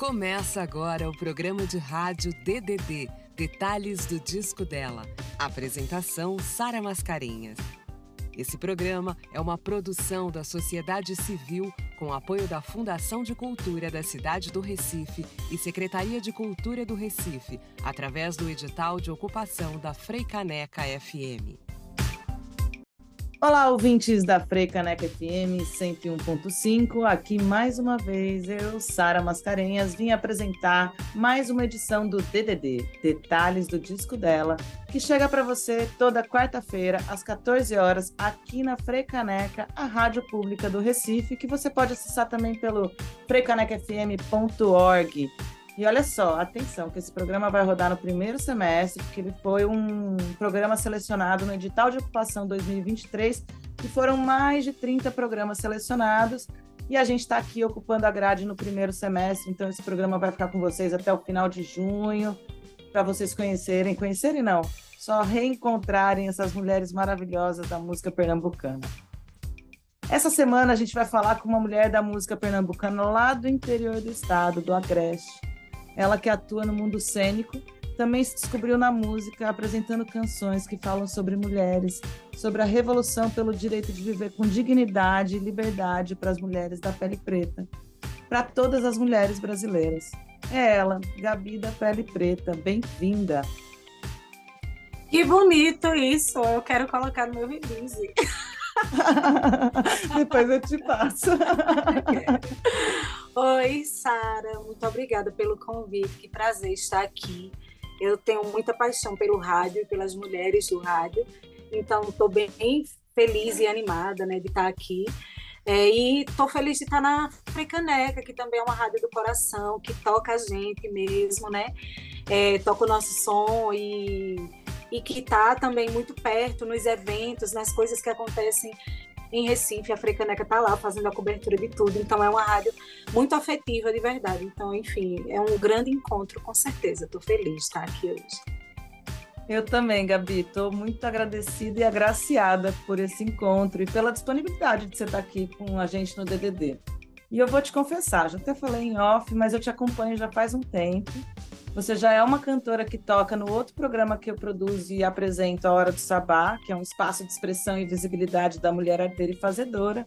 Começa agora o programa de rádio DDD, Detalhes do Disco dela. Apresentação Sara Mascarenhas. Esse programa é uma produção da sociedade civil com apoio da Fundação de Cultura da cidade do Recife e Secretaria de Cultura do Recife, através do edital de ocupação da Freicaneca FM. Olá, ouvintes da Freicaneca FM 101.5. Aqui mais uma vez eu, Sara Mascarenhas, vim apresentar mais uma edição do DDD, Detalhes do Disco dela, que chega para você toda quarta-feira às 14 horas aqui na Freicaneca, a rádio pública do Recife, que você pode acessar também pelo freicanecafm.org. E olha só, atenção, que esse programa vai rodar no primeiro semestre, porque ele foi um programa selecionado no edital de ocupação 2023, e foram mais de 30 programas selecionados, e a gente está aqui ocupando a grade no primeiro semestre, então esse programa vai ficar com vocês até o final de junho, para vocês conhecerem, conhecerem não, só reencontrarem essas mulheres maravilhosas da música pernambucana. Essa semana a gente vai falar com uma mulher da música pernambucana lá do interior do estado, do Agreste. Ela que atua no mundo cênico, também se descobriu na música, apresentando canções que falam sobre mulheres, sobre a revolução pelo direito de viver com dignidade e liberdade para as mulheres da pele preta, para todas as mulheres brasileiras. É ela, Gabi da Pele Preta. Bem-vinda! Que bonito isso! Eu quero colocar no meu release. Depois eu te passo. Oi, Sara, muito obrigada pelo convite. Que prazer estar aqui. Eu tenho muita paixão pelo rádio e pelas mulheres do rádio, então estou bem feliz e animada né, de estar aqui. É, e estou feliz de estar na Frecaneca, que também é uma rádio do coração, que toca a gente mesmo, né? É, toca o nosso som e, e que está também muito perto nos eventos, nas coisas que acontecem em Recife, a Frecaneca está lá fazendo a cobertura de tudo. Então é uma rádio muito afetiva de verdade. Então, enfim, é um grande encontro, com certeza. Estou feliz de estar aqui hoje. Eu também, Gabi. Estou muito agradecida e agraciada por esse encontro e pela disponibilidade de você estar aqui com a gente no DDD. E eu vou te confessar, já até falei em off, mas eu te acompanho já faz um tempo. Você já é uma cantora que toca no outro programa que eu produzo e apresento, A Hora do Sabá, que é um espaço de expressão e visibilidade da mulher arteira e fazedora.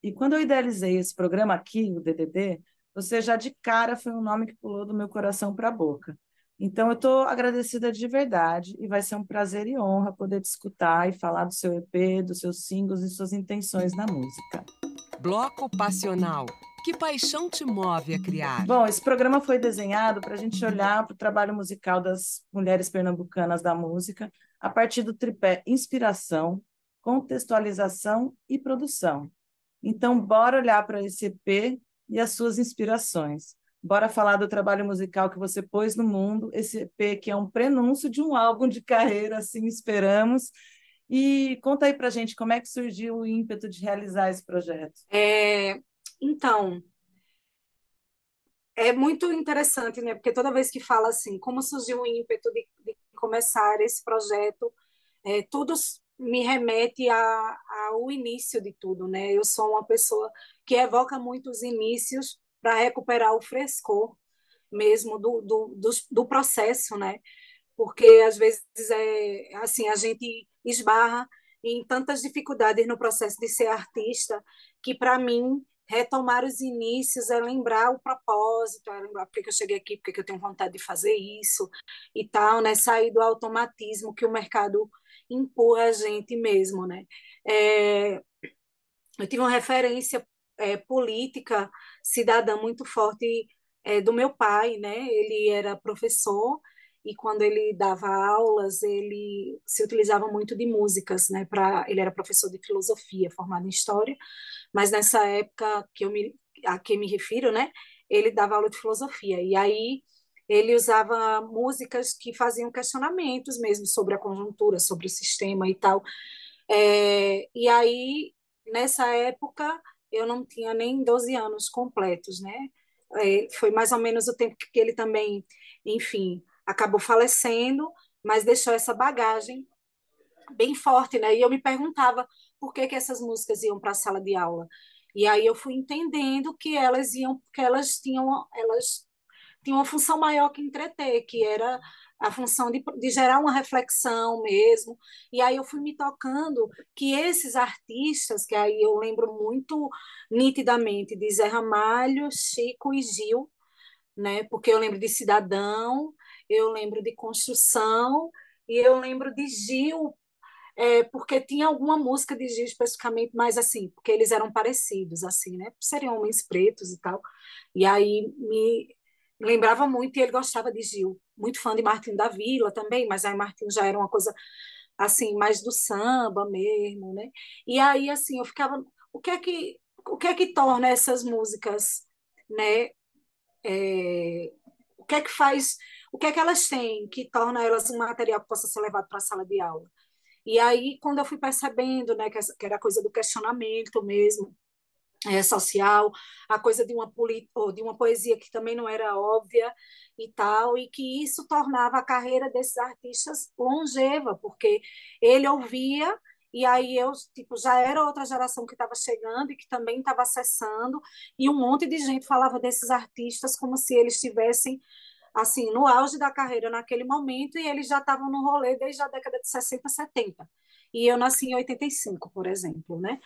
E quando eu idealizei esse programa aqui, o DDD, você já de cara foi um nome que pulou do meu coração para a boca. Então, eu estou agradecida de verdade e vai ser um prazer e honra poder te escutar e falar do seu EP, dos seus singles e suas intenções na música. Bloco Passional que paixão te move a criar? Bom, esse programa foi desenhado para a gente olhar para o trabalho musical das mulheres pernambucanas da música a partir do tripé inspiração, contextualização e produção. Então, bora olhar para esse EP e as suas inspirações. Bora falar do trabalho musical que você pôs no mundo, esse EP que é um prenúncio de um álbum de carreira, assim esperamos. E conta aí para gente como é que surgiu o ímpeto de realizar esse projeto. É, então, é muito interessante, né? Porque toda vez que fala assim, como surgiu o ímpeto de, de começar esse projeto, é, tudo me remete a, ao início de tudo, né? Eu sou uma pessoa que evoca muito os inícios para recuperar o frescor mesmo do, do, do, do, processo, né? Porque às vezes é assim a gente esbarra em tantas dificuldades no processo de ser artista que para mim retomar os inícios, é lembrar o propósito, é lembrar porque eu cheguei aqui, porque eu tenho vontade de fazer isso e tal, né? Sair do automatismo que o mercado empurra a gente mesmo, né? É, eu tive uma referência é, política cidadã muito forte é, do meu pai, né? Ele era professor e quando ele dava aulas, ele se utilizava muito de músicas, né? Para ele era professor de filosofia, formado em história, mas nessa época que eu me a que me refiro, né? Ele dava aula de filosofia e aí ele usava músicas que faziam questionamentos mesmo sobre a conjuntura, sobre o sistema e tal. É, e aí nessa época eu não tinha nem 12 anos completos, né? É, foi mais ou menos o tempo que ele também, enfim, acabou falecendo, mas deixou essa bagagem bem forte, né? E eu me perguntava por que, que essas músicas iam para a sala de aula. E aí eu fui entendendo que elas iam, porque elas tinham, elas tinha uma função maior que entreter, que era a função de, de, gerar uma reflexão mesmo. E aí eu fui me tocando que esses artistas, que aí eu lembro muito nitidamente de Zé Ramalho, Chico e Gil, né? Porque eu lembro de Cidadão, eu lembro de Construção e eu lembro de Gil, é, porque tinha alguma música de Gil especificamente mais assim, porque eles eram parecidos assim, né? Seriam homens pretos e tal. E aí me lembrava muito e ele gostava de Gil, muito fã de Martinho da Vila também, mas aí Martinho já era uma coisa assim mais do samba mesmo, né? E aí assim eu ficava, o que é que o que é que torna essas músicas, né? É, o que é que faz, o que é que elas têm que torna elas um material que possa ser levado para a sala de aula? E aí quando eu fui percebendo, né, que, que era coisa do questionamento mesmo, é, social, a coisa de uma, de uma poesia que também não era óbvia e tal, e que isso tornava a carreira desses artistas longeva, porque ele ouvia e aí eu tipo já era outra geração que estava chegando e que também estava acessando e um monte de gente falava desses artistas como se eles estivessem assim no auge da carreira naquele momento e eles já estavam no rolê desde a década de 60, 70. E eu nasci em 85, por exemplo, né?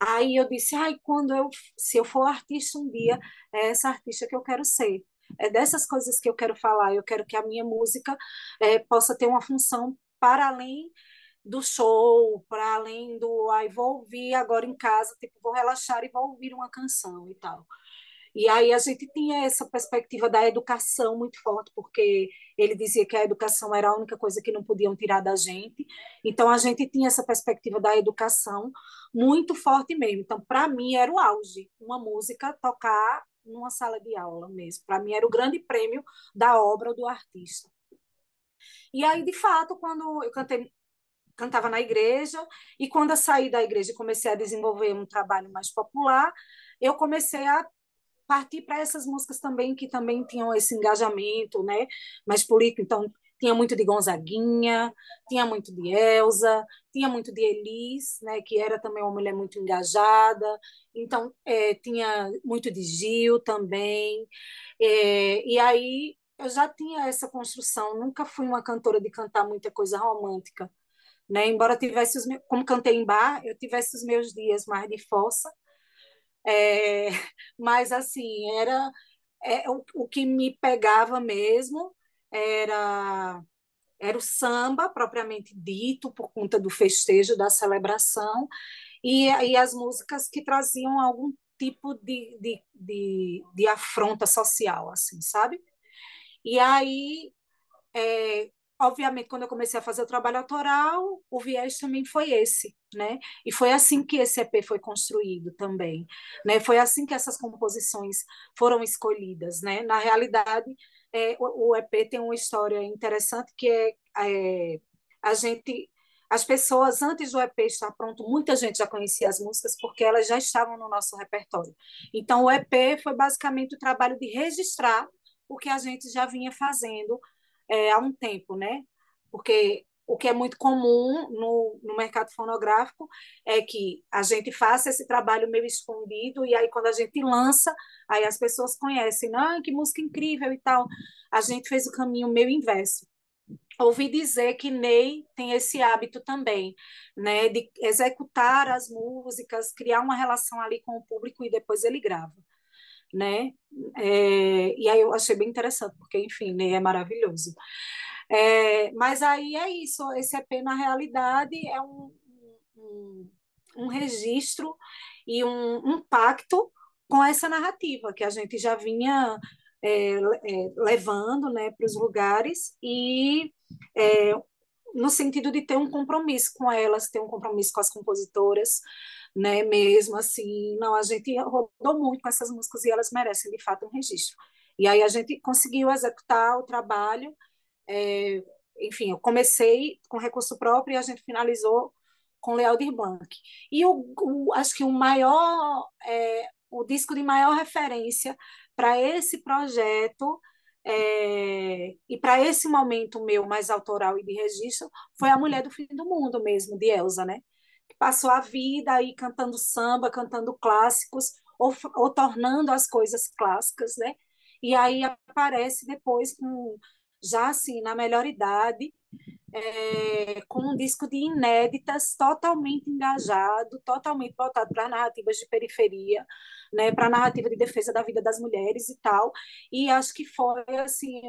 Aí eu disse, ai, quando eu, se eu for artista um dia, é essa artista que eu quero ser. É dessas coisas que eu quero falar. Eu quero que a minha música é, possa ter uma função para além do show, para além do, ai, vou ouvir agora em casa, tipo, vou relaxar e vou ouvir uma canção e tal. E aí a gente tinha essa perspectiva da educação muito forte, porque ele dizia que a educação era a única coisa que não podiam tirar da gente. Então a gente tinha essa perspectiva da educação muito forte mesmo. Então para mim era o auge, uma música tocar numa sala de aula mesmo. Para mim era o grande prêmio da obra do artista. E aí, de fato, quando eu cantei, cantava na igreja, e quando eu saí da igreja e comecei a desenvolver um trabalho mais popular, eu comecei a partir para essas músicas também que também tinham esse engajamento, né, mais político. Então tinha muito de Gonzaguinha, tinha muito de Elsa, tinha muito de Elis, né, que era também uma mulher muito engajada. Então é, tinha muito de Gil também. É, e aí eu já tinha essa construção. Nunca fui uma cantora de cantar muita coisa romântica. Né? Embora tivesse os meus, como cantei em bar, eu tivesse os meus dias mais de fossa, é, mas, assim, era é, o, o que me pegava mesmo era era o samba propriamente dito por conta do festejo da celebração e, e as músicas que traziam algum tipo de, de, de, de afronta social assim sabe? E aí é, obviamente, quando eu comecei a fazer o trabalho autoral, o viés também foi esse, né? E foi assim que esse EP foi construído também, né? Foi assim que essas composições foram escolhidas, né? Na realidade, é, o, o, EP tem uma história interessante que é, é a gente as pessoas, antes do EP estar pronto, muita gente já conhecia as músicas porque elas já estavam no nosso repertório. Então, o EP foi basicamente o trabalho de registrar o que a gente já vinha fazendo é, há um tempo, né? Porque o que é muito comum no, no mercado fonográfico é que a gente faça esse trabalho meio escondido e aí quando a gente lança, aí as pessoas conhecem, ah, que música incrível e tal. A gente fez o caminho meio inverso. Ouvi dizer que Ney tem esse hábito também, né, de executar as músicas, criar uma relação ali com o público e depois ele grava né? É, e aí eu achei bem interessante, porque, enfim, né, é maravilhoso. É, mas aí é isso, esse EP, na realidade, é um, um, um registro e um, um, pacto com essa narrativa que a gente já vinha é, é levando né, para os lugares e é, no sentido de ter um compromisso com elas, ter um compromisso com as compositoras, né? Mesmo assim, não, a gente rodou muito com essas músicas e elas merecem de fato um registro. E aí a gente conseguiu executar o trabalho. É, enfim, eu comecei com recurso próprio e a gente finalizou com Lealdir Blanc. E o, o, acho que o maior, é, o disco de maior referência para esse projeto é, e para esse momento meu mais autoral e de registro foi A Mulher do Fim do Mundo mesmo, de Elsa, né? passou a vida aí cantando samba, cantando clássicos, ou, ou tornando as coisas clássicas, né? e aí aparece depois com já assim na melhor idade é, com um disco de inéditas, totalmente engajado, totalmente voltado para narrativas de periferia, né, para narrativa de defesa da vida das mulheres e tal. E acho que foi assim,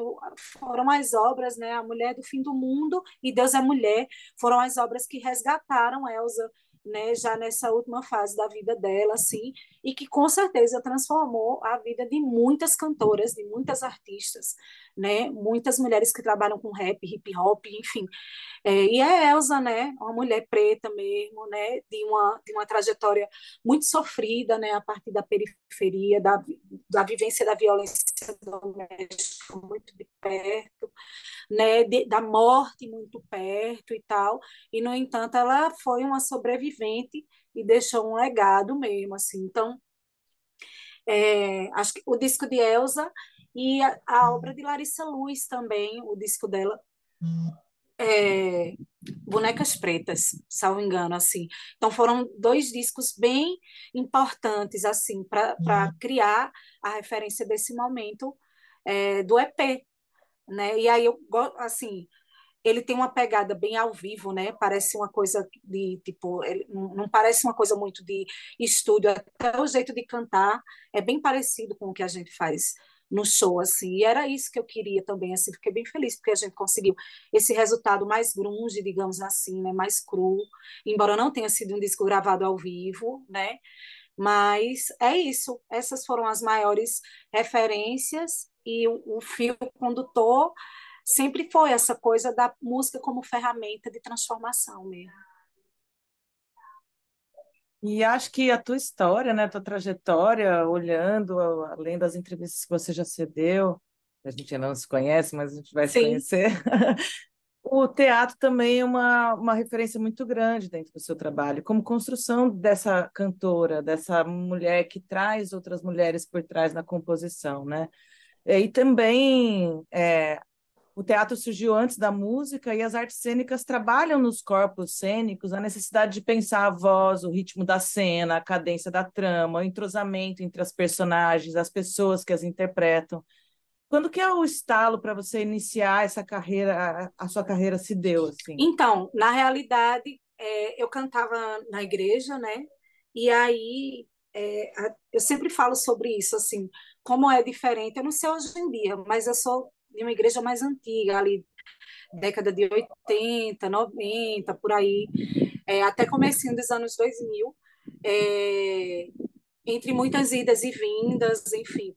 foram as obras, né, A Mulher do Fim do Mundo e Deus é Mulher, foram as obras que resgataram Elsa né, já nessa última fase da vida dela, assim, e que com certeza transformou a vida de muitas cantoras, de muitas artistas, né, muitas mulheres que trabalham com rap, hip hop, enfim. É, e a Elsa, né, uma mulher preta mesmo, né, de uma, de uma trajetória muito sofrida, né, a partir da periferia, da, da vivência da violência doméstica muito de perto, né, de, da morte muito perto e tal, e no entanto ela foi uma sobrevivente e deixou um legado mesmo, assim. Então, é, acho que o disco de Elsa e a, a obra de Larissa Luz também, o disco dela, é, Bonecas Pretas, salvo engano, assim. Então foram dois discos bem importantes assim para uhum. criar a referência desse momento é, do EP, né? E aí eu assim, ele tem uma pegada bem ao vivo, né? Parece uma coisa de tipo, não parece uma coisa muito de estúdio, até o jeito de cantar é bem parecido com o que a gente faz no show, assim, e era isso que eu queria também, assim, fiquei bem feliz porque a gente conseguiu esse resultado mais grunge, digamos assim, né, mais cru, embora não tenha sido um disco gravado ao vivo, né, mas é isso, essas foram as maiores referências e o, o fio condutor sempre foi essa coisa da música como ferramenta de transformação mesmo. E acho que a tua história, né, a tua trajetória, olhando além das entrevistas que você já cedeu, a gente ainda não se conhece, mas a gente vai Sim. se conhecer. o teatro também é uma, uma referência muito grande dentro do seu trabalho, como construção dessa cantora, dessa mulher que traz outras mulheres por trás na composição, né? E também é, o teatro surgiu antes da música e as artes cênicas trabalham nos corpos cênicos a necessidade de pensar a voz, o ritmo da cena, a cadência da trama, o entrosamento entre as personagens, as pessoas que as interpretam. Quando que é o estalo para você iniciar essa carreira, a, sua carreira se deu assim? Então, na realidade, é, eu cantava na igreja, né? E aí é, eu sempre falo sobre isso, assim, como é diferente. Eu não sei hoje em dia, mas eu sou de uma igreja mais antiga, ali década de 80, 90, por aí, é, até comecinho dos anos 2000, é, entre muitas idas e vindas, enfim,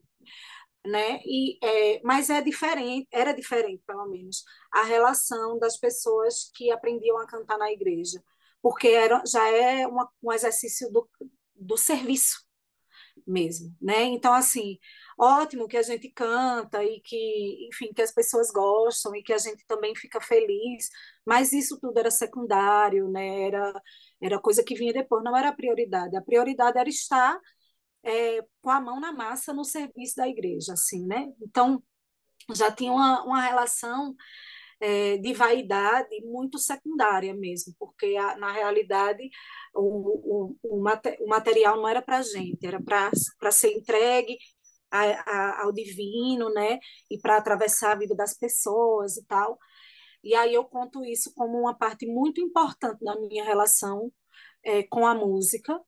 né? E é, mas é diferente, era diferente, pelo menos, a relação das pessoas que aprendiam a cantar na igreja, porque era, já é uma, um exercício do, do serviço mesmo, né? Então assim, ótimo que a gente canta e que, enfim, que as pessoas gostam e que a gente também fica feliz, mas isso tudo era secundário, né? Era, era coisa que vinha depois, não era a prioridade. A prioridade era estar é, com a mão na massa no serviço da igreja, assim, né? Então, já tinha uma, uma relação é, de vaidade muito secundária mesmo, porque a, na realidade o, o, o, o material não era para a gente, era para ser entregue a, a, ao divino, né? E para atravessar a vida das pessoas e tal. E aí eu conto isso como uma parte muito importante da minha relação é, com a música.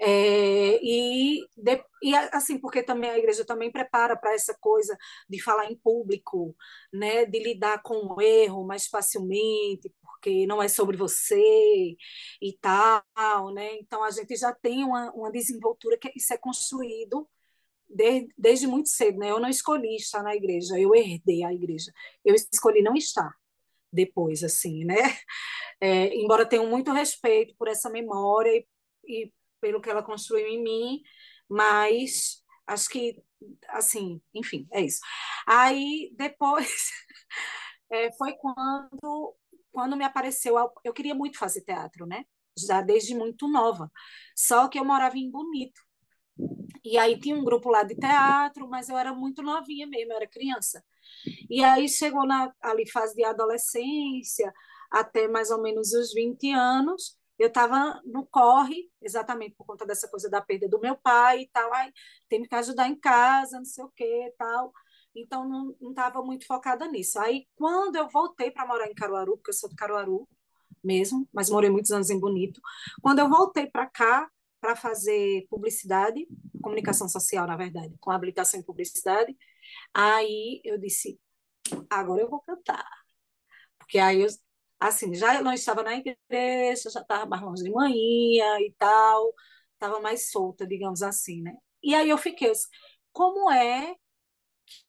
É, e, de, e assim, porque também a igreja também prepara para essa coisa de falar em público, né, de lidar com o erro mais facilmente, porque não é sobre você e tal, né? Então a gente já tem uma, uma desenvoltura que isso é construído desde, desde muito cedo, né? Eu não escolhi estar na igreja, eu herdei a igreja. Eu escolhi não estar depois, assim, né? É, embora tenha muito respeito por essa memória e, e pelo que ela construiu em mim, mas acho que, assim, enfim, é isso. Aí, depois, é, foi quando, quando me apareceu, eu queria muito fazer teatro, né? Já desde muito nova. Só que eu morava em Bonito, e aí tinha um grupo lá de teatro, mas eu era muito novinha mesmo, eu era criança. E aí chegou na ali fase de adolescência, até mais ou menos os 20 anos, eu estava no corre, exatamente por conta dessa coisa da perda do meu pai e tal, aí tem que ajudar em casa, não sei o que tal. Então, não estava muito focada nisso. Aí, quando eu voltei para morar em Caruaru, porque eu sou de Caruaru mesmo, mas morei muitos anos em Bonito, quando eu voltei para cá, para fazer publicidade, comunicação social, na verdade, com habilitação em publicidade, aí eu disse, agora eu vou cantar. Porque aí eu, assim, já não estava na igreja, já estava mais longe de manhã e tal, estava mais solta, digamos assim, né? E aí eu fiquei, como é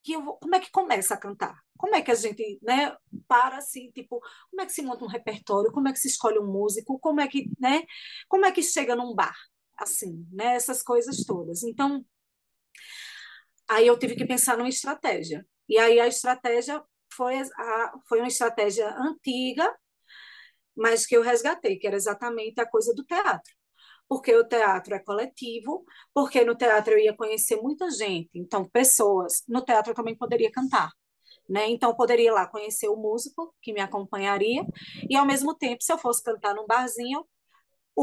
que eu vou, como é que começa a cantar? Como é que a gente, né, para assim, tipo, como é que se monta um repertório? Como é que se escolhe um músico? Como é que, né, como é que chega num bar? Assim, né, essas coisas todas. Então, aí eu tive que pensar numa estratégia. E aí a estratégia foi, a, foi uma estratégia antiga, mas que eu resgatei, que era exatamente a coisa do teatro porque o teatro é coletivo, porque no teatro eu ia conhecer muita gente, então pessoas, no teatro eu também poderia cantar. Né? Então, poderia ir lá conhecer o músico que me acompanharia, e ao mesmo tempo, se eu fosse cantar num barzinho,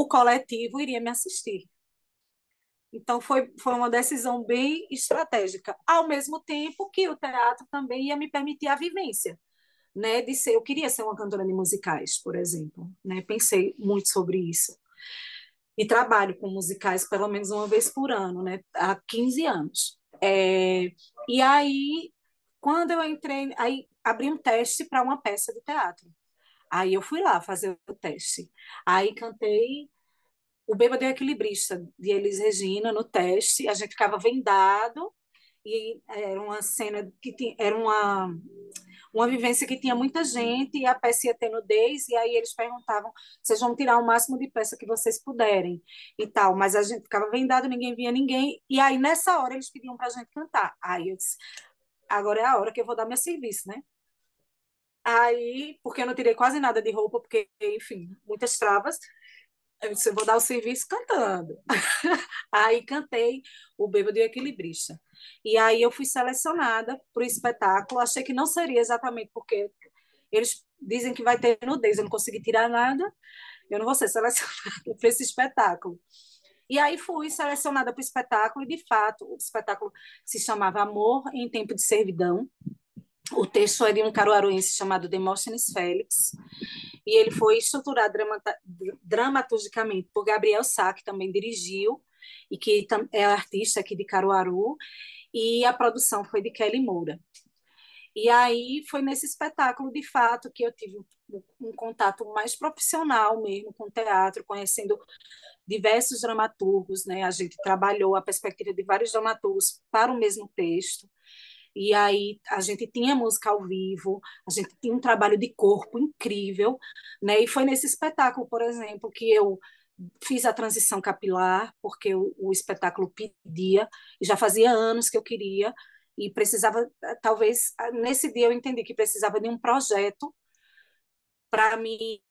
o coletivo iria me assistir. Então, foi, foi uma decisão bem estratégica, ao mesmo tempo que o teatro também ia me permitir a vivência. Né, de ser, eu queria ser uma cantora de musicais, por exemplo, né? Pensei muito sobre isso e trabalho com musicais pelo menos uma vez por ano, né? Há 15 anos. É, e aí, quando eu entrei, aí abri um teste para uma peça de teatro. Aí eu fui lá fazer o teste. Aí cantei o Bêbado o Equilibrista, de Elis Regina, no teste. A gente ficava vendado e era uma cena que tinha, era uma uma vivência que tinha muita gente e a peça ia ter nudez, e aí eles perguntavam: vocês vão tirar o máximo de peça que vocês puderem e tal, mas a gente ficava vendado, ninguém via ninguém, e aí nessa hora eles pediam para a gente cantar. Aí eu disse: agora é a hora que eu vou dar meu serviço, né? Aí, porque eu não tirei quase nada de roupa, porque, enfim, muitas travas. Eu disse, vou dar o serviço cantando. aí cantei o Bêbado e o Equilibrista. E aí eu fui selecionada para o espetáculo. Achei que não seria exatamente porque eles dizem que vai ter nudez, eu não consegui tirar nada, eu não vou ser selecionada para esse espetáculo. E aí fui selecionada para o espetáculo, e de fato, o espetáculo se chamava Amor em Tempo de Servidão. O texto é de um caruaruense chamado Demóstenes Félix, e ele foi estruturado dramaturgicamente por Gabriel Sá, que também dirigiu, e que é artista aqui de Caruaru, e a produção foi de Kelly Moura. E aí foi nesse espetáculo, de fato, que eu tive um, contato mais profissional mesmo com o teatro, conhecendo diversos dramaturgos, né? A gente trabalhou a perspectiva de vários dramaturgos para o mesmo texto. E aí a gente tinha música ao vivo, a gente tinha um trabalho de corpo incrível, né? E foi nesse espetáculo, por exemplo, que eu fiz a transição capilar porque o, o, espetáculo pedia e já fazia anos que eu queria e precisava talvez nesse dia eu entendi que precisava de um projeto para me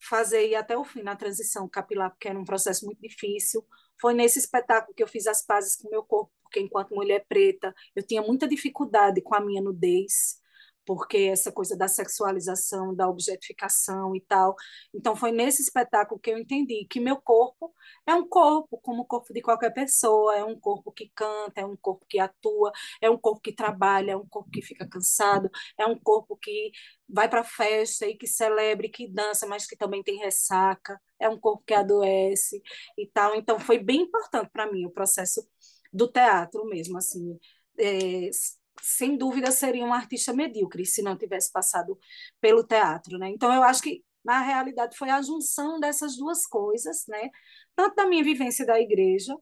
fazer ir até o fim na transição capilar porque era um processo muito difícil foi nesse espetáculo que eu fiz as pazes com o meu corpo porque enquanto mulher preta eu tinha muita dificuldade com a minha nudez porque essa coisa da sexualização, da objetificação e tal. Então foi nesse espetáculo que eu entendi que meu corpo é um corpo como o corpo de qualquer pessoa, é um corpo que canta, é um corpo que atua, é um corpo que trabalha, é um corpo que fica cansado, é um corpo que vai para festa e que celebra, que dança, mas que também tem ressaca, é um corpo que adoece e tal. Então foi bem importante para mim o processo do teatro mesmo, assim, é, sem dúvida seria um artista medíocre se não tivesse passado pelo teatro, né? Então eu acho que na realidade foi a junção dessas duas coisas, né? Tanto da minha vivência da igreja,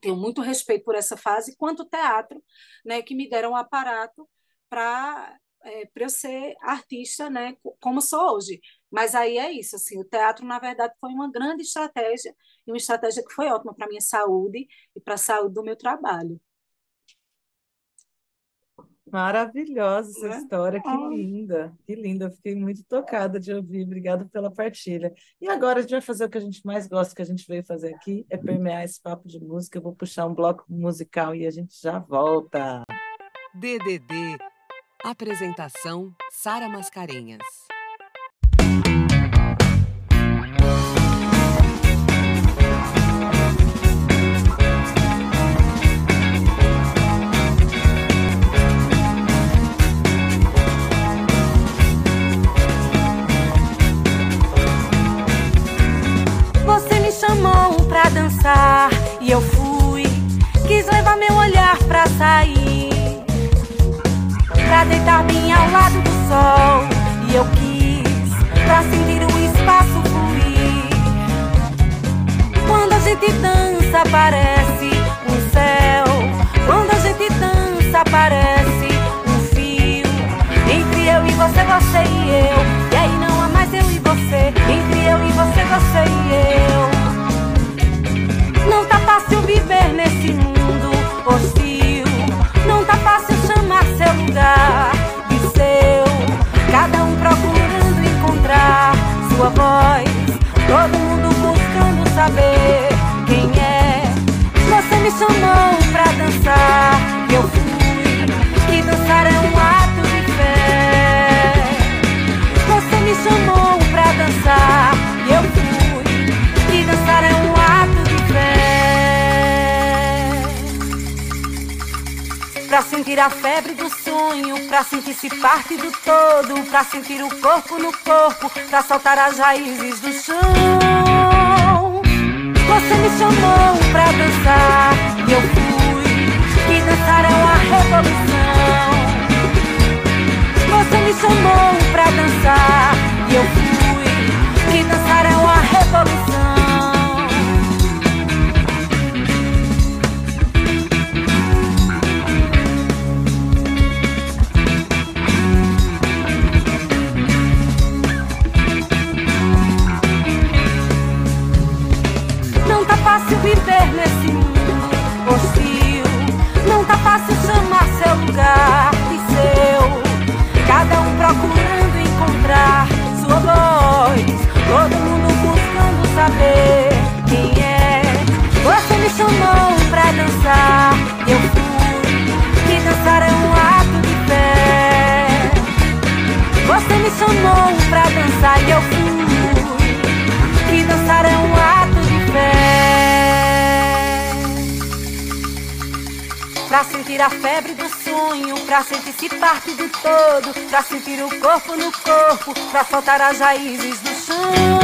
tenho muito respeito por essa fase, quanto o teatro, né? Que me deram um aparato para é, para eu ser artista, né? Como sou hoje. Mas aí é isso, assim, o teatro na verdade foi uma grande estratégia e uma estratégia que foi ótima para minha saúde e para a saúde do meu trabalho. Maravilhosa essa é? história, que linda, que linda. Eu fiquei muito tocada de ouvir. Obrigada pela partilha. E agora a gente vai fazer o que a gente mais gosta, que a gente veio fazer aqui, é permear esse papo de música. Eu vou puxar um bloco musical e a gente já volta. DDD. Apresentação: Sara Mascarenhas. sentir o corpo no corpo, pra soltar as raízes do Voltar as raízes do chão.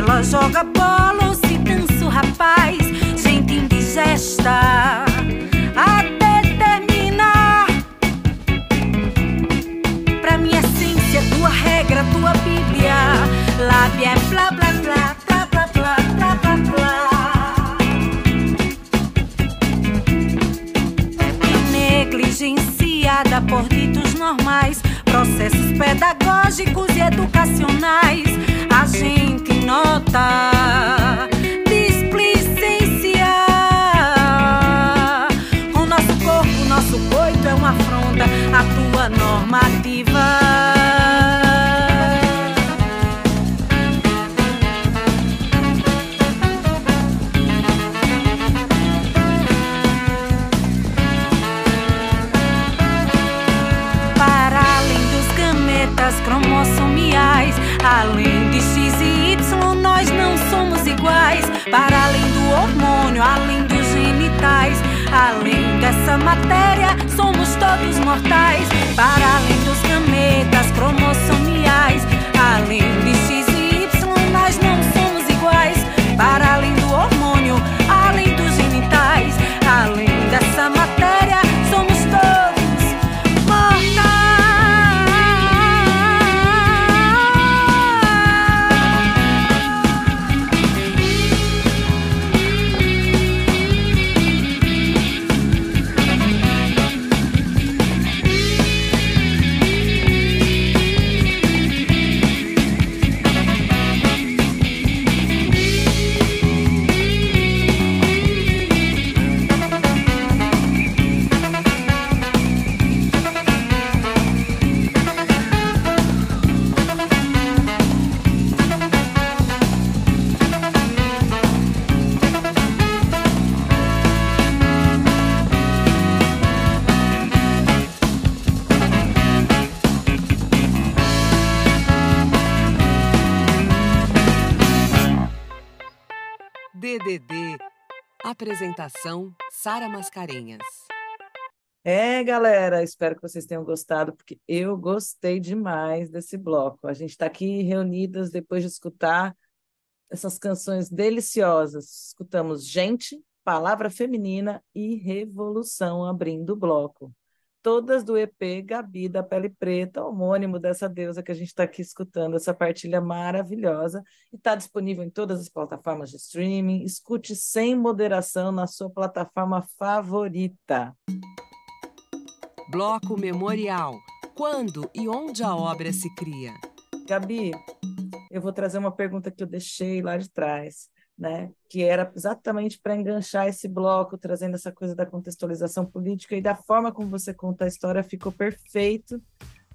Ela joga bola ou se dança o rapaz, gente indigesta. A determinar pra minha essência, tua regra, tua bíblia. Lábia é blá blá blá, blá blá blá, blá blá blá. negligenciada por ditos normais, processos pedagógicos e educacionais. A gente nota Para além do hormônio, além dos genitais, além dessa matéria, somos todos mortais. Para além dos gametas cromossomiais, além de X Apresentação: Sara Mascarenhas. É, galera, espero que vocês tenham gostado, porque eu gostei demais desse bloco. A gente está aqui reunidas depois de escutar essas canções deliciosas. Escutamos Gente, Palavra Feminina e Revolução abrindo o bloco. Todas do EP Gabi da Pele Preta, homônimo dessa deusa que a gente está aqui escutando, essa partilha maravilhosa. E está disponível em todas as plataformas de streaming. Escute sem moderação na sua plataforma favorita. Bloco Memorial. Quando e onde a obra se cria? Gabi, eu vou trazer uma pergunta que eu deixei lá de trás, né? Que era exatamente para enganchar esse bloco, trazendo essa coisa da contextualização política e da forma como você conta a história, ficou perfeito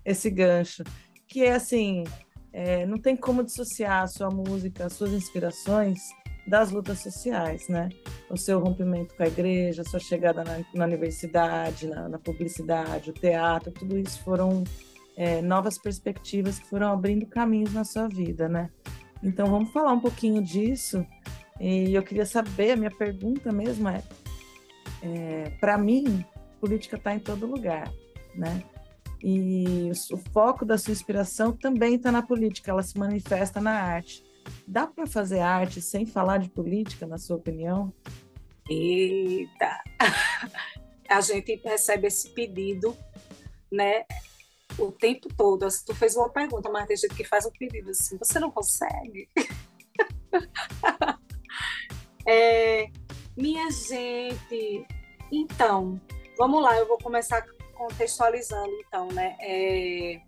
esse gancho. Que é assim, é, não tem como dissociar a sua música, as suas inspirações das lutas sociais, né? O seu rompimento com a igreja, a sua chegada na, na universidade, na, na, publicidade, o teatro, tudo isso foram é, novas perspectivas que foram abrindo caminhos na sua vida, né? Então vamos falar um pouquinho disso. E eu queria saber, a minha pergunta mesmo é, é para mim, política está em todo lugar, né? E o foco da sua inspiração também está na política, ela se manifesta na arte. Dá para fazer arte sem falar de política, na sua opinião? Eita! A gente recebe esse pedido, né? O tempo todo. Tu fez uma pergunta, mas tem gente que faz um pedido assim: você não consegue? é, minha gente, então, vamos lá, eu vou começar contextualizando, então, né? É,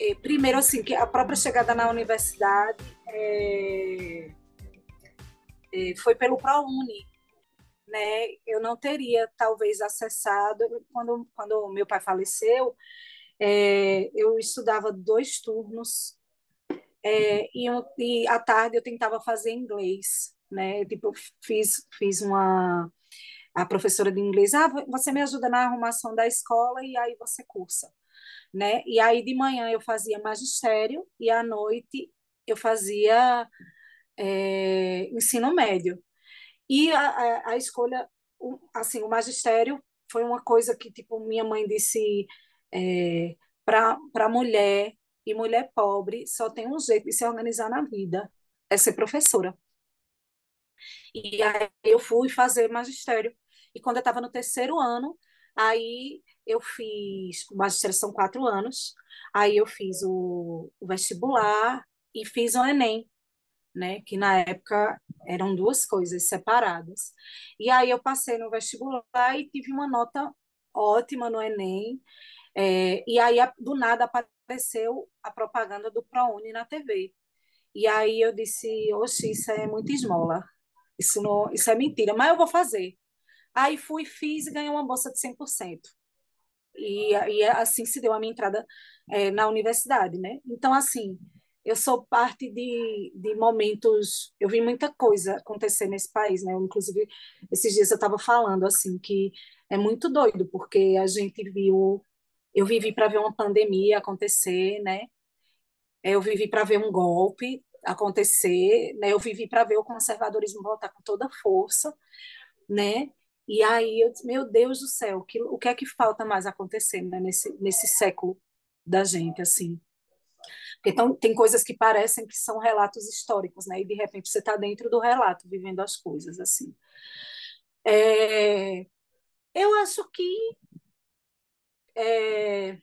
é, primeiro, assim, que a própria chegada na universidade é, é, foi pelo ProUni, né? Eu não teria, talvez, acessado, quando, quando meu pai faleceu, é, eu estudava dois turnos é, e, eu, e à tarde eu tentava fazer inglês, né? Tipo, fiz, fiz uma... A professora de inglês, ah, você me ajuda na arrumação da escola e aí você cursa né? E aí de manhã eu fazia magistério e à noite eu fazia é, ensino médio. E a, a, a, escolha, assim, o magistério foi uma coisa que, tipo, minha mãe disse é, para mulher e mulher pobre só tem um jeito de se organizar na vida, é ser professora. E aí eu fui fazer magistério. E quando eu estava no terceiro ano, aí eu fiz, o magistério são quatro anos, aí eu fiz o, o vestibular e fiz o Enem, né, que na época eram duas coisas separadas. E aí eu passei no vestibular e tive uma nota ótima no Enem, é, e aí do nada apareceu a propaganda do ProUni na TV. E aí eu disse, oxe, isso é muita esmola, isso, não, isso é mentira, mas eu vou fazer. Aí fui, fiz e ganhei uma bolsa de 100%. E, e assim se deu a minha entrada é, na universidade, né? Então, assim, eu sou parte de, de momentos. Eu vi muita coisa acontecer nesse país, né? Eu, inclusive, esses dias eu estava falando, assim, que é muito doido, porque a gente viu. Eu vivi para ver uma pandemia acontecer, né? Eu vivi para ver um golpe acontecer, né? Eu vivi para ver o conservadorismo voltar com toda força, né? E aí eu disse, meu Deus do céu, que, o que é que falta mais acontecer né, nesse, nesse século da gente, assim? Então, tem coisas que parecem que são relatos históricos, né? E de repente você está dentro do relato, vivendo as coisas, assim. É, eu acho que é,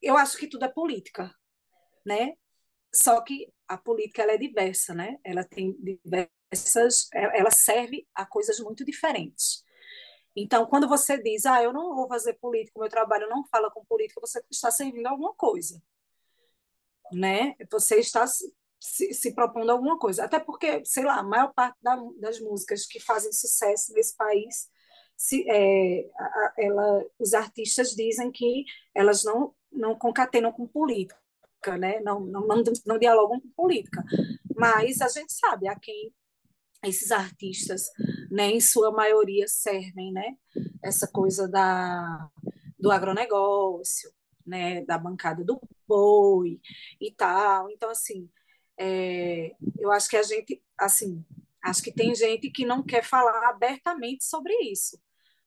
eu acho que tudo é política, né? Só que a política ela é diversa, né? Ela tem diversas, é, ela serve a coisas muito diferentes. Então, quando você diz, ah, eu não vou fazer política, meu trabalho não fala com política, você está servindo alguma coisa, né? Você está se, se propondo alguma coisa. Até porque, sei lá, a maior parte da, das músicas que fazem sucesso nesse país, se, é, ela, os artistas dizem que elas não, não concatenam com política né? não, não, não, não dialogam com política. Mas a gente sabe a quem esses artistas, né, em sua maioria, servem, né? Essa coisa da, do agronegócio, né, da bancada do boi e tal. Então, assim, é, eu acho que a gente, assim, acho que tem gente que não quer falar abertamente sobre isso,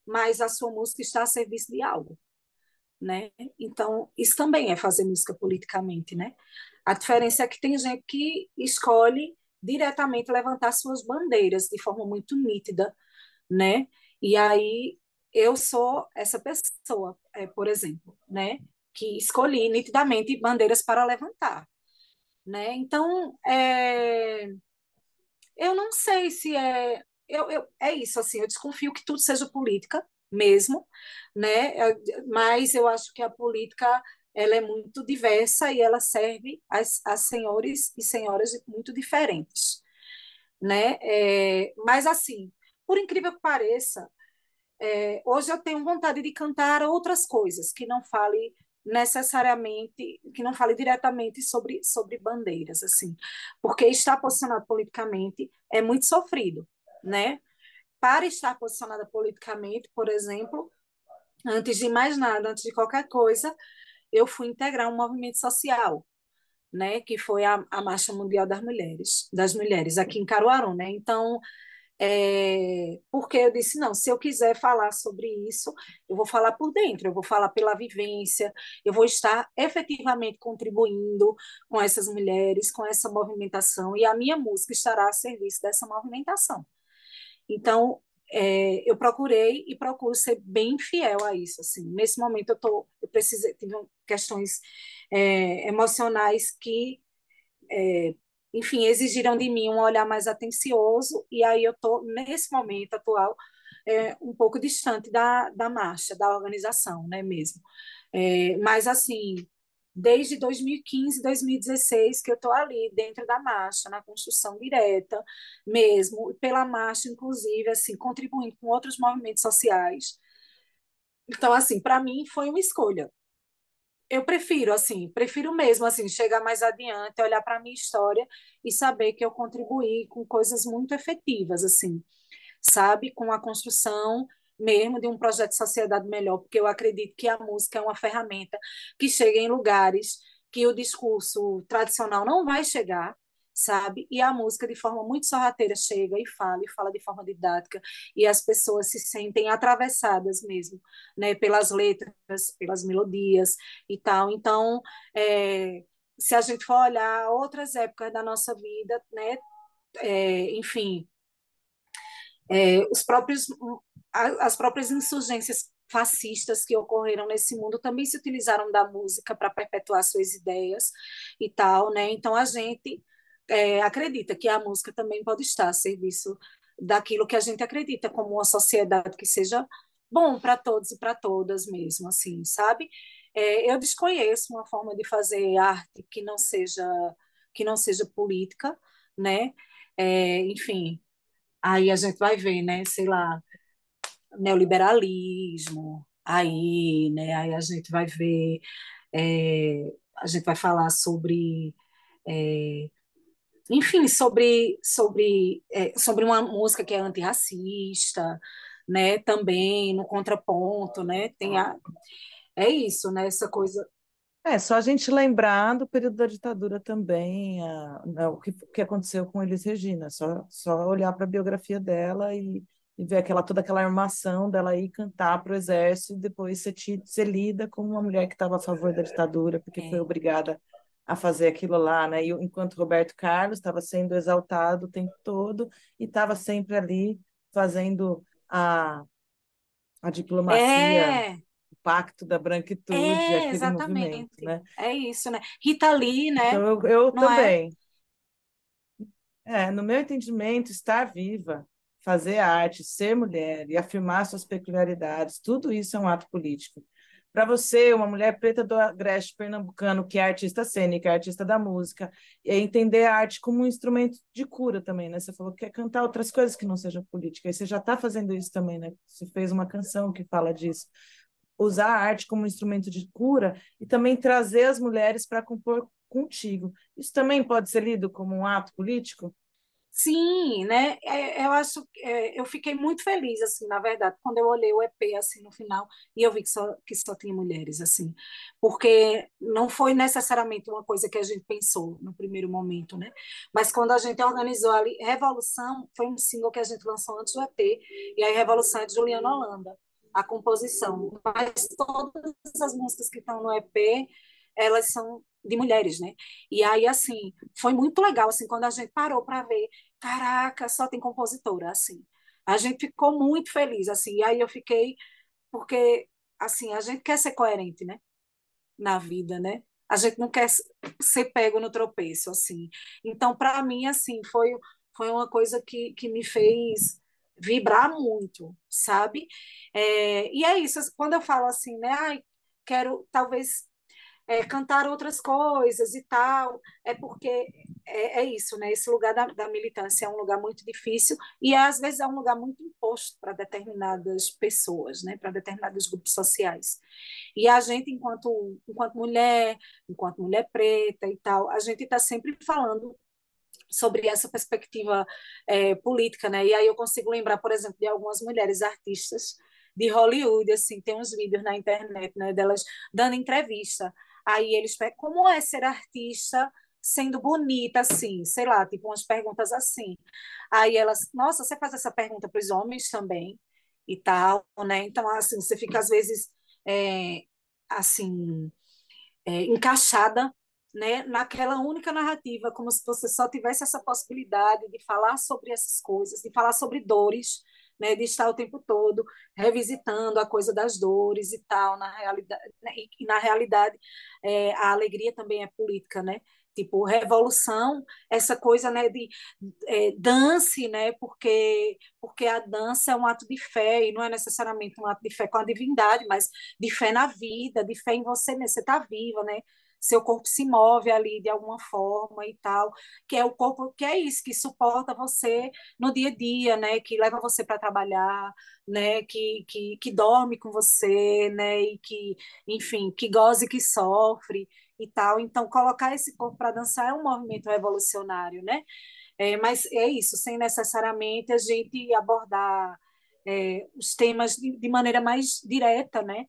mas a sua música está a serviço de algo né? Então, isso também é fazer música politicamente, né? A diferença é que tem gente que escolhe diretamente levantar suas bandeiras de forma muito nítida, né? E aí eu sou essa pessoa, é, por exemplo, né? Que escolhi nitidamente bandeiras para levantar, né? Então, é... eu não sei se é eu, eu, é isso assim, eu desconfio que tudo seja política, mesmo, né? Mas eu acho que a política ela é muito diversa e ela serve a senhores e senhoras muito diferentes, né? É, mas assim, por incrível que pareça, é, hoje eu tenho vontade de cantar outras coisas que não fale necessariamente, que não fale diretamente sobre, sobre bandeiras, assim, porque estar posicionado politicamente é muito sofrido, né? para estar posicionada politicamente, por exemplo, antes de mais nada, antes de qualquer coisa, eu fui integrar um movimento social, né, que foi a, a Marcha Mundial das Mulheres, das Mulheres aqui em Caruaru, né? Então, é, porque eu disse não, se eu quiser falar sobre isso, eu vou falar por dentro, eu vou falar pela vivência, eu vou estar efetivamente contribuindo com essas mulheres, com essa movimentação e a minha música estará a serviço dessa movimentação. Então, é, eu procurei e procuro ser bem fiel a isso. Assim, nesse momento eu tô, eu precisei tive questões é, emocionais que, é, enfim, exigiram de mim um olhar mais atencioso. E aí eu tô nesse momento atual é, um pouco distante da, da marcha, da organização, né, mesmo. É, mas, assim, desde 2015, 2016, que eu estou ali dentro da marcha, na construção direta mesmo, pela marcha, inclusive, assim, contribuindo com outros movimentos sociais. Então, assim, para mim foi uma escolha. Eu prefiro, assim, prefiro mesmo, assim, chegar mais adiante, olhar para a minha história e saber que eu contribuí com coisas muito efetivas, assim, sabe? Com a construção mesmo de um projeto de sociedade melhor, porque eu acredito que a música é uma ferramenta que chega em lugares que o discurso tradicional não vai chegar, sabe? E a música, de forma muito sorrateira, chega e fala, e fala de forma didática, e as pessoas se sentem atravessadas mesmo, né? Pelas letras, pelas melodias e tal. Então, é, se a gente for olhar outras épocas da nossa vida, né? É, enfim, é, os próprios as próprias insurgências fascistas que ocorreram nesse mundo também se utilizaram da música para perpetuar suas ideias e tal, né? Então a gente é, acredita que a música também pode estar a serviço daquilo que a gente acredita como uma sociedade que seja bom para todos e para todas mesmo, assim, sabe? É, eu desconheço uma forma de fazer arte que não seja que não seja política, né? É, enfim, aí a gente vai ver, né? Sei lá, neoliberalismo, aí, né, aí a gente vai ver, é, a gente vai falar sobre, é, enfim, sobre, sobre, é, sobre uma música que é antirracista, né, também, no contraponto, né, tem a, é isso, né, essa coisa... É, só a gente lembrar do período da ditadura também, a, a, né, o que, que aconteceu com Elis Regina, só, só olhar para a biografia dela e e ver aquela, toda aquela armação dela ir cantar para o exército e depois ser, ser lida como uma mulher que estava a favor da ditadura, porque foi é. obrigada a fazer aquilo lá, né? E enquanto Roberto Carlos estava sendo exaltado o tempo todo e estava sempre ali fazendo a, a diplomacia, é. o pacto da branquitude, é, aquele exatamente. movimento, né? É isso, né? Rita Lee, né? Então eu, eu é? também. É? é, no meu entendimento, estar viva fazer arte, ser mulher e afirmar suas peculiaridades, tudo isso é um ato político. Para você, uma mulher preta do Agreste pernambucano, que é artista cênica, é artista da música, e entender a arte como um instrumento de cura também, né? Você falou que quer cantar outras coisas que não sejam política, e você já está fazendo isso também, né? Você fez uma canção que fala disso. Usar a arte como um instrumento de cura e também trazer as mulheres para compor contigo. Isso também pode ser lido como um ato político? Sim, né? É, eu acho, é, eu fiquei muito feliz assim, na verdade, quando eu olhei o EP assim no final e eu vi que só que só tinha mulheres assim, porque não foi necessariamente uma coisa que a gente pensou no primeiro momento, né? Mas quando a gente organizou ali, Revolução foi um single que a gente lançou antes do EP e aí Revolução é de Juliana Holanda, a composição. Mas todas as músicas que estão no EP, elas são de mulheres, né? E aí, assim, foi muito legal, assim, quando a gente parou para ver, caraca, só tem compositora, assim. A gente ficou muito feliz, assim, e aí eu fiquei, porque, assim, a gente quer ser coerente, né? Na vida, né? A gente não quer ser pego no tropeço, assim. Então, para mim, assim, foi, foi uma coisa que, que me fez vibrar muito, sabe? É, e é isso, quando eu falo assim, né? Ai, quero talvez é, cantar outras coisas e tal, é porque é, é, isso, né? Esse lugar da, da, militância é um lugar muito difícil e às vezes é um lugar muito imposto para determinadas pessoas, né? Para determinados grupos sociais. E a gente, enquanto, enquanto mulher, enquanto mulher preta e tal, a gente está sempre falando sobre essa perspectiva é, política, né? E aí eu consigo lembrar, por exemplo, de algumas mulheres artistas de Hollywood, assim, tem uns vídeos na internet, né, delas dando entrevista Aí eles como é ser artista sendo bonita, assim, sei lá, tipo umas perguntas assim. Aí elas, nossa, você faz essa pergunta para os homens também e tal, né? Então, assim, você fica às vezes, é, assim, é, encaixada né, naquela única narrativa, como se você só tivesse essa possibilidade de falar sobre essas coisas, de falar sobre dores, né, de estar o tempo todo revisitando a coisa das dores e tal, na realidade, né, e, na realidade é, a alegria também é política, né? Tipo, revolução, essa coisa, né, de é, dance, né, porque, porque a dança é um ato de fé, e não é necessariamente um ato de fé com a divindade, mas de fé na vida, de fé em você mesmo, você está viva, né? Seu corpo se move ali de alguma forma e tal, que é o corpo, que é isso, que suporta você no dia a dia, né? Que leva você para trabalhar, né? Que, que, que dorme com você, né? E que, enfim, que goza e que sofre e tal. Então, colocar esse corpo para dançar é um movimento revolucionário, né? É, mas é isso, sem necessariamente a gente abordar é, os temas de, de, maneira mais direta, né?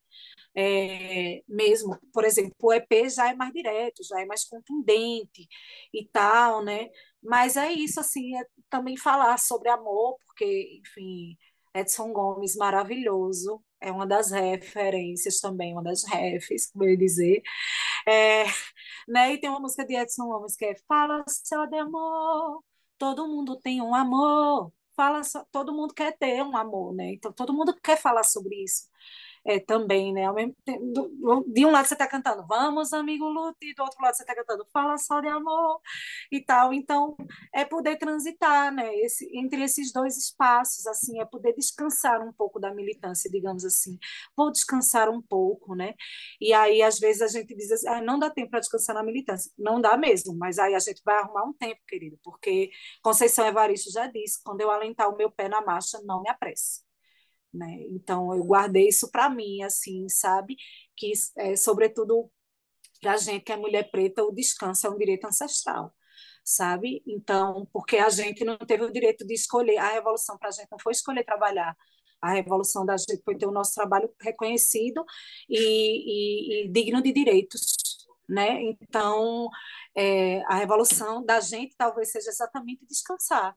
É, mesmo, por exemplo, o EP já é mais direto, já é mais contundente e tal, né? Mas é isso, assim, é também falar sobre amor, porque, enfim, Edson Gomes, maravilhoso, é uma das referências também, uma das refs, como eu ia dizer. É, né? E tem uma música de Edson Gomes que é Fala só de amor, todo mundo tem um amor, fala só, todo mundo quer ter um amor, né? Então todo mundo quer falar sobre isso é, também, né? De um lado você está cantando Vamos, amigo lute, do outro lado você está cantando Fala só de amor e tal. Então, é poder transitar, né? Esse, entre esses dois espaços, assim, é poder descansar um pouco da militância, digamos assim. Vou descansar um pouco, né? E aí, às vezes, a gente diz assim, ah, não dá tempo para descansar na militância. Não dá mesmo, mas aí a gente vai arrumar um tempo, querido, porque Conceição Evaristo já disse, quando eu alentar o meu pé na marcha, não me apresse né? Então eu guardei isso para mim, assim, sabe? Que é, sobretudo para a gente que é mulher preta, o descanso é um direito ancestral, sabe? Então, porque a gente não teve o direito de escolher, a revolução para a gente não foi escolher trabalhar, a revolução da gente foi ter o nosso trabalho reconhecido e, e, e digno de direitos, né? Então, é, a revolução da gente talvez seja exatamente descansar,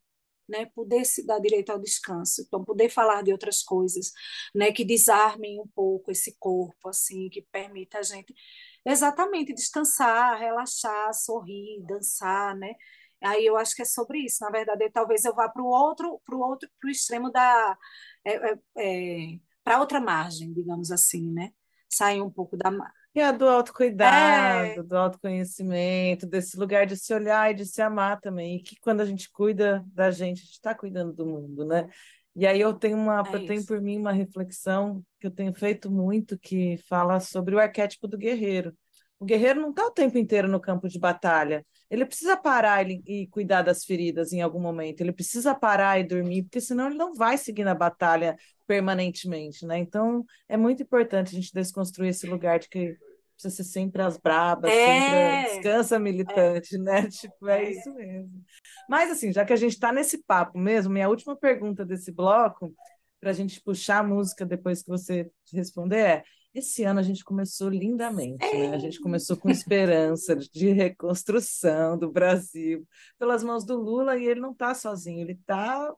né, poder se dar direito ao descanso, então poder falar de outras coisas, né, que desarmem um pouco esse corpo, assim, que permita a gente exatamente descansar, relaxar, sorrir, dançar, né? Aí eu acho que é sobre isso. Na verdade, talvez eu vá para o outro, para o outro, para o extremo da, é, é, é para outra margem, digamos assim, né? Sair um pouco da e a do autocuidado, é. do autoconhecimento, desse lugar de se olhar e de se amar também. E que quando a gente cuida da gente, a gente está cuidando do mundo, né? E aí eu tenho uma, é eu tenho por mim uma reflexão que eu tenho feito muito que fala sobre o arquétipo do guerreiro. O guerreiro não está o tempo inteiro no campo de batalha. Ele precisa parar e cuidar das feridas em algum momento. Ele precisa parar e dormir, porque senão ele não vai seguir na batalha permanentemente, né? Então é muito importante a gente desconstruir esse lugar de que precisa ser sempre as brabas, é. sempre descansa militante, é. né? Tipo, é, é, isso mesmo. Mas assim, já que a gente está nesse papo mesmo, minha última pergunta desse bloco, para a gente puxar a música depois que você responder é esse ano a gente começou lindamente, né? A gente começou com esperança de reconstrução do Brasil pelas mãos do Lula e ele não está sozinho, ele está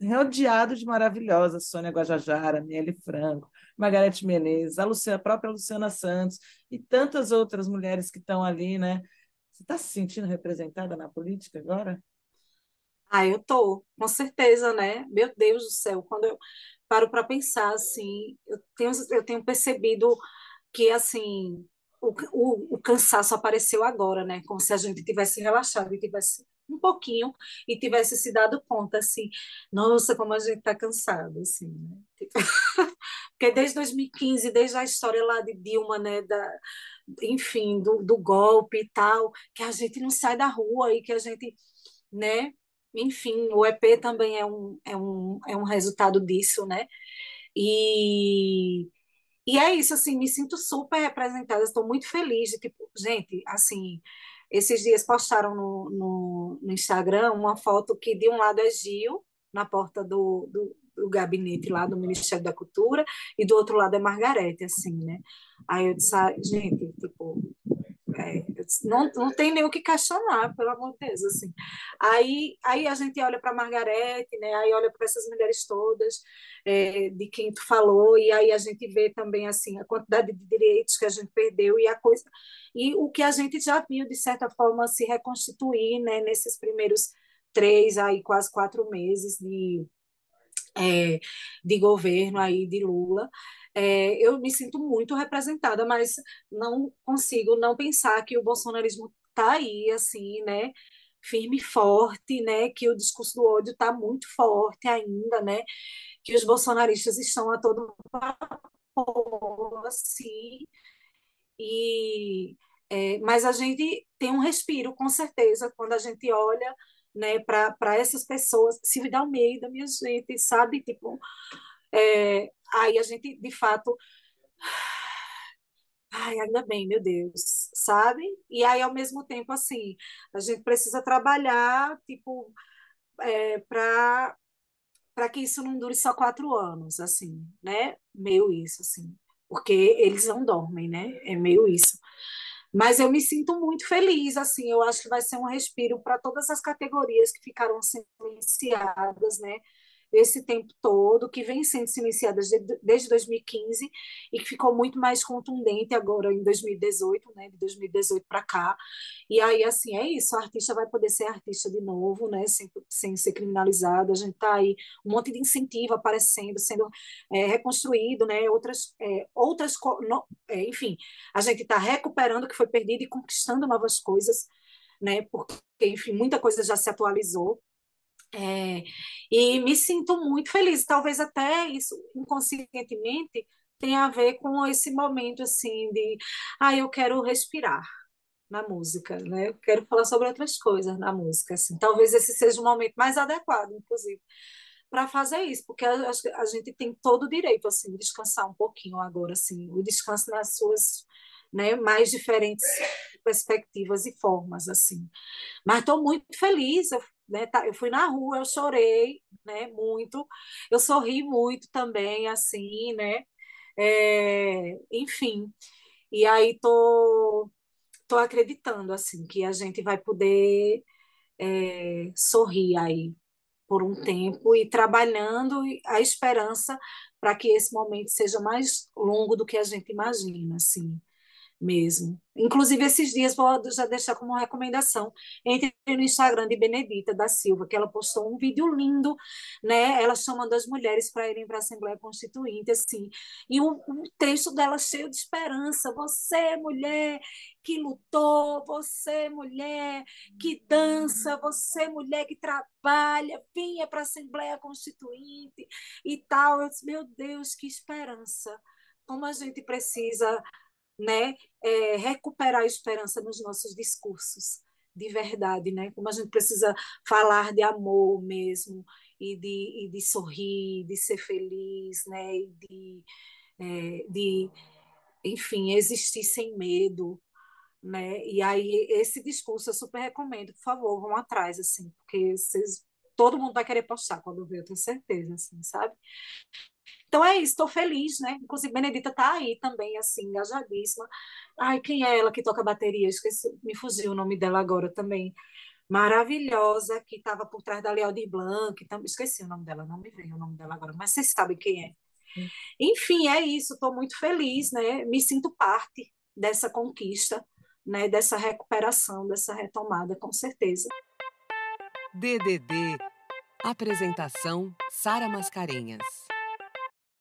rodeado de maravilhosas, Sônia Guajajara, Miele Franco, Margarete Menezes, a, Luciana, a própria Luciana Santos e tantas outras mulheres que estão ali, né? Você está se sentindo representada na política agora? Ah, eu tô, com certeza, né? Meu Deus do céu, quando eu paro para pensar assim, eu tenho, eu tenho percebido que assim o, o, o, cansaço apareceu agora, né? Como se a gente tivesse relaxado e tivesse um pouquinho e tivesse se dado conta assim, nossa, como a gente está cansado, assim, né? Tipo, porque desde 2015, desde a história lá de Dilma, né, da, enfim, do, do golpe e tal, que a gente não sai da rua e que a gente, né, enfim, o EP também é um, é um, é um resultado disso, né? E, e é isso, assim, me sinto super representada, estou muito feliz de, tipo, gente, assim, esses dias postaram no, no, no, Instagram uma foto que de um lado é Gil, na porta do, do, do, gabinete lá do Ministério da Cultura, e do outro lado é Margarete, assim, né? Aí eu disse, ah, gente, tipo, é, não, não tem nem o que questionar, pelo amor de Deus, assim. Aí, aí a gente olha para Margarete, né? Aí olha para essas mulheres todas é, de quem tu falou, e aí a gente vê também assim a quantidade de direitos que a gente perdeu e a coisa e o que a gente já viu de certa forma se reconstituir, né? Nesses primeiros três aí quase quatro meses de é, de governo aí de Lula é, eu me sinto muito representada, mas não consigo não pensar que o bolsonarismo está aí, assim, né? firme e forte, né? Que o discurso do ódio está muito forte ainda, né? Que os bolsonaristas estão a todo vapor, assim. E, é, mas a gente tem um respiro, com certeza, quando a gente olha né, para essas pessoas. Silvia Almeida, minha gente, sabe? Tipo, é, aí a gente, de fato. Ai, ainda bem, meu Deus, sabe? E aí, ao mesmo tempo, assim, a gente precisa trabalhar, tipo, é, para para que isso não dure só quatro anos, assim, né? Meio isso, assim, porque eles não dormem, né? É meio isso. Mas eu me sinto muito feliz, assim, eu acho que vai ser um respiro para todas as categorias que ficaram silenciadas, né? Esse tempo todo, que vem sendo silenciada desde 2015 e que ficou muito mais contundente agora em 2018, né, de 2018 para cá. E aí, assim, é isso, a artista vai poder ser artista de novo, né, sem, sem ser criminalizada. A gente está aí, um monte de incentivo aparecendo, sendo é, reconstruído, né, outras, é, outras no, é, enfim, a gente está recuperando o que foi perdido e conquistando novas coisas, né, porque, enfim, muita coisa já se atualizou. É, e me sinto muito feliz. Talvez até isso, inconscientemente, tenha a ver com esse momento assim de, ah, eu quero respirar na música, né? Eu quero falar sobre outras coisas na música, assim. Talvez esse seja o momento mais adequado, inclusive, para fazer isso, porque a, a, gente tem todo o direito assim de descansar um pouquinho agora, assim, o descanso nas suas né, mais diferentes perspectivas e formas assim. Mas estou muito feliz, eu né? Tá, eu fui na rua, eu chorei, né? Muito, eu sorri muito também, assim, né? É, enfim, e aí tô, tô acreditando, assim, que a gente vai poder é, sorrir aí por um tempo e trabalhando a esperança para que esse momento seja mais longo do que a gente imagina, assim mesmo. Inclusive, esses dias, vou já deixar como recomendação, entre no Instagram de Benedita da Silva, que ela postou um vídeo lindo, né? Ela chamando as mulheres para irem para a Assembleia Constituinte, assim, e o, o texto dela cheio de esperança. Você, mulher que lutou, você, mulher que dança, você, mulher que trabalha, vinha para a Assembleia Constituinte e tal. Eu disse, meu Deus, que esperança! Como a gente precisa né, é, recuperar a esperança nos nossos discursos de verdade, né? Como a gente precisa falar de amor mesmo e de, e de sorrir, de ser feliz, né? E de, é, de, enfim, existir sem medo, né? E aí esse discurso eu super recomendo, por favor, vão atrás, assim, porque vocês, todo mundo vai querer postar quando ver, eu tenho certeza, assim, sabe? Então é isso, estou feliz, né? Inclusive, Benedita está aí também, assim, engajadíssima. Ai, quem é ela que toca bateria? Esqueci, me fugiu o nome dela agora também. Maravilhosa, que estava por trás da Lealdir Blanc, também, esqueci o nome dela, não me vem o nome dela agora, mas vocês sabem quem é. Enfim, é isso, estou muito feliz, né? Me sinto parte dessa conquista, né? Dessa recuperação, dessa retomada, com certeza. DDD. Apresentação: Sara Mascarenhas.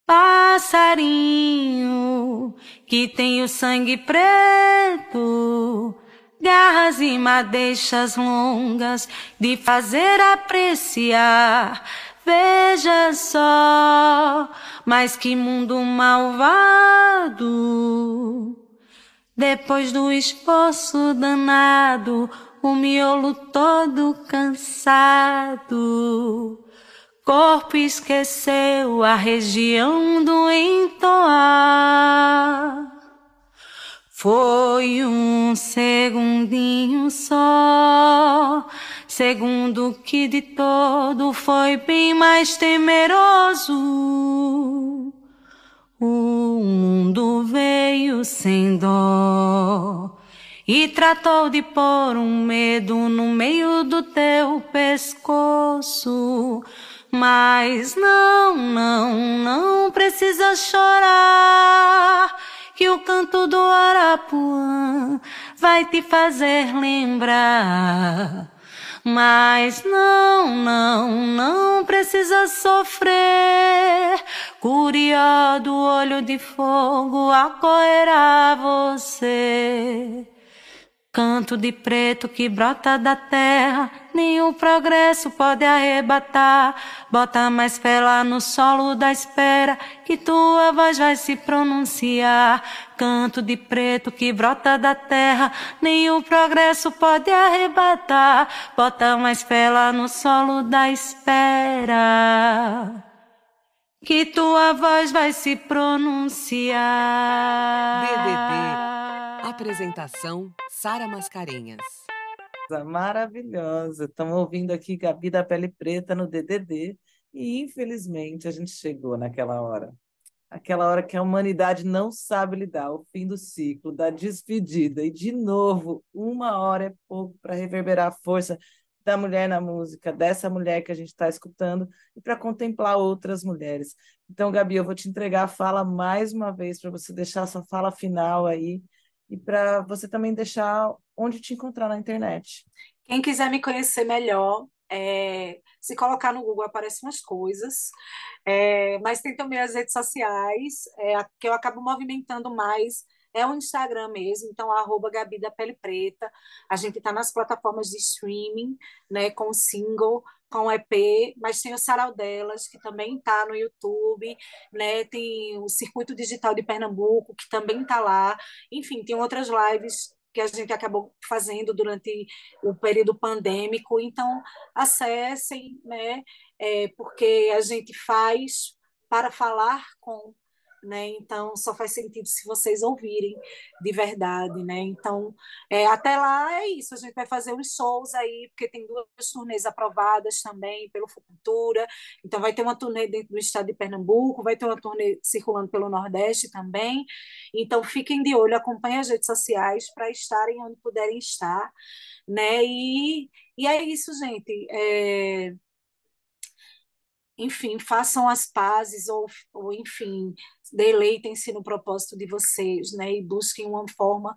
Passarinho que tem o sangue preto, garras e madeixas longas de fazer apreciar. Veja só, mas que mundo malvado. Depois do esforço danado, o miolo todo cansado corpo esqueceu a região do entoar. Foi um segundinho só, segundo que de todo foi bem mais temeroso. O mundo veio sem dó e tratou de pôr um medo no meio do teu pescoço mas não, não, não precisa chorar, que o canto do Arapuã vai te fazer lembrar. Mas não, não, não precisa sofrer. Curió do olho de fogo acorrerá você. Canto de preto que brota da terra, nenhum progresso pode arrebatar. Bota mais fé lá no solo da espera, que tua voz vai se pronunciar. Canto de preto que brota da terra, nenhum progresso pode arrebatar. Bota mais fé lá no solo da espera que tua voz vai se pronunciar. DDD. Apresentação Sara Mascarenhas. Maravilhosa. Estamos ouvindo aqui Gabi da Pele Preta no DDD e infelizmente a gente chegou naquela hora. Aquela hora que a humanidade não sabe lidar, o fim do ciclo, da despedida. E, de novo, uma hora é pouco para reverberar a força da mulher na música, dessa mulher que a gente está escutando, e para contemplar outras mulheres. Então, Gabi, eu vou te entregar a fala mais uma vez para você deixar a sua fala final aí e para você também deixar onde te encontrar na internet. Quem quiser me conhecer melhor, é, se colocar no Google aparecem umas coisas, é, mas tem também as redes sociais, é, que eu acabo movimentando mais é o Instagram mesmo, então arroba Gabi da Pele Preta. A gente está nas plataformas de streaming, né, com o single, com o EP, mas tem o Sarau Delas, que também está no YouTube, né? Tem o Circuito Digital de Pernambuco, que também está lá. Enfim, tem outras lives que a gente acabou fazendo durante o período pandêmico. Então, acessem, né? É, porque a gente faz para falar com né? Então só faz sentido se vocês ouvirem de verdade, né? Então é, até lá é isso, a gente vai fazer uns shows aí, porque tem duas turnês aprovadas também pelo Futura, então vai ter uma turnê dentro do estado de Pernambuco, vai ter uma turnê circulando pelo Nordeste também. Então fiquem de olho, acompanhem as redes sociais para estarem onde puderem estar, né? E, e é isso, gente. É, enfim, façam as pazes ou, ou enfim, deleitem-se no propósito de vocês, né, e busquem uma forma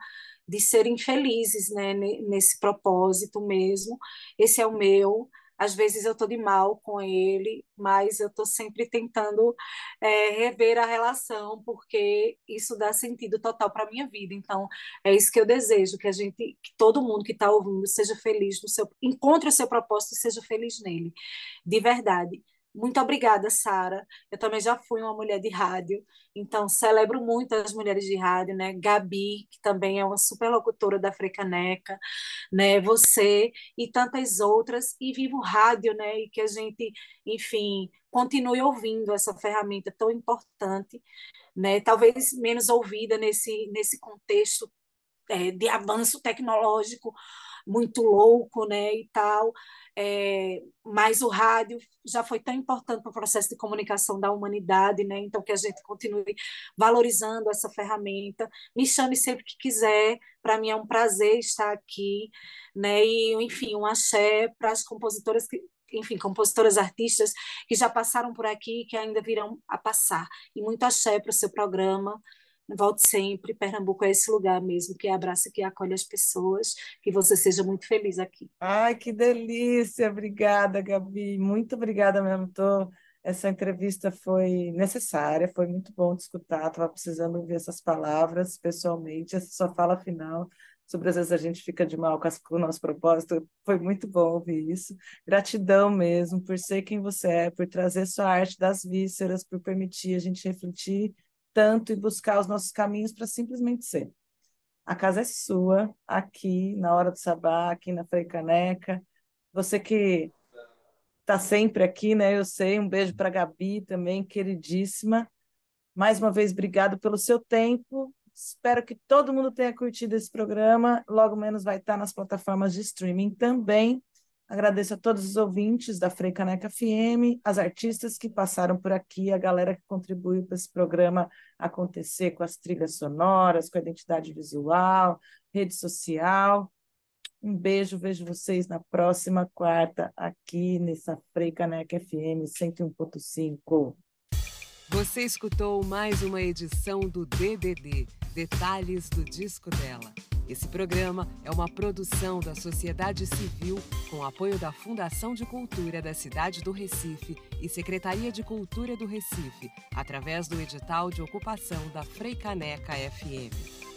de serem felizes, né, nesse propósito mesmo. Esse é o meu. Às vezes eu estou de mal com ele, mas eu estou sempre tentando é, rever a relação, porque isso dá sentido total para a minha vida. Então, é isso que eu desejo, que a gente, que todo mundo que está ouvindo seja feliz no seu, encontre o seu propósito e seja feliz nele, de verdade. Muito obrigada, Sara. Eu também já fui uma mulher de rádio, então celebro muito as mulheres de rádio, né? Gabi, que também é uma super locutora da Frecaneca, né? Você e tantas outras, e vivo rádio, né? E que a gente, enfim, continue ouvindo essa ferramenta tão importante, né? Talvez menos ouvida nesse, nesse contexto é, de avanço tecnológico muito louco, né, e tal, é, mas o rádio já foi tão importante para o processo de comunicação da humanidade, né, então que a gente continue valorizando essa ferramenta, me chame sempre que quiser, para mim é um prazer estar aqui, né, e enfim, um axé para as compositoras que enfim, compositoras, artistas que já passaram por aqui e que ainda virão a passar. E muito axé para o seu programa, Volte sempre. Pernambuco é esse lugar mesmo que abraça, que acolhe as pessoas. Que você seja muito feliz aqui. Ai, que delícia! Obrigada, Gabi. Muito obrigada mesmo. Tô... Essa entrevista foi necessária, foi muito bom de escutar. Estava precisando ouvir essas palavras pessoalmente, essa sua fala final sobre às vezes a gente fica de mal com, o nosso propósito. Foi muito bom ouvir isso. Gratidão mesmo por ser quem você é, por trazer sua arte das vísceras, por permitir a gente refletir tanto e buscar os nossos caminhos para simplesmente ser. A casa é sua, aqui na hora do sabá, aqui na Frei Caneca. Você que está sempre aqui, né? Eu sei. Um beijo para Gabi também, queridíssima. Mais uma vez, obrigado pelo seu tempo. Espero que todo mundo tenha curtido esse programa. Logo menos vai estar nas plataformas de streaming também. Agradeço a todos os ouvintes da Frei Caneca FM, as artistas que passaram por aqui, a galera que contribuiu para esse programa acontecer com as trilhas sonoras, com a identidade visual, rede social. Um beijo, vejo vocês na próxima quarta aqui nessa Frei Caneca FM 101.5. Você escutou mais uma edição do DDD, Detalhes do Disco dela. Esse programa é uma produção da sociedade civil com apoio da Fundação de Cultura da cidade do Recife e Secretaria de Cultura do Recife, através do edital de ocupação da Freicaneca FM.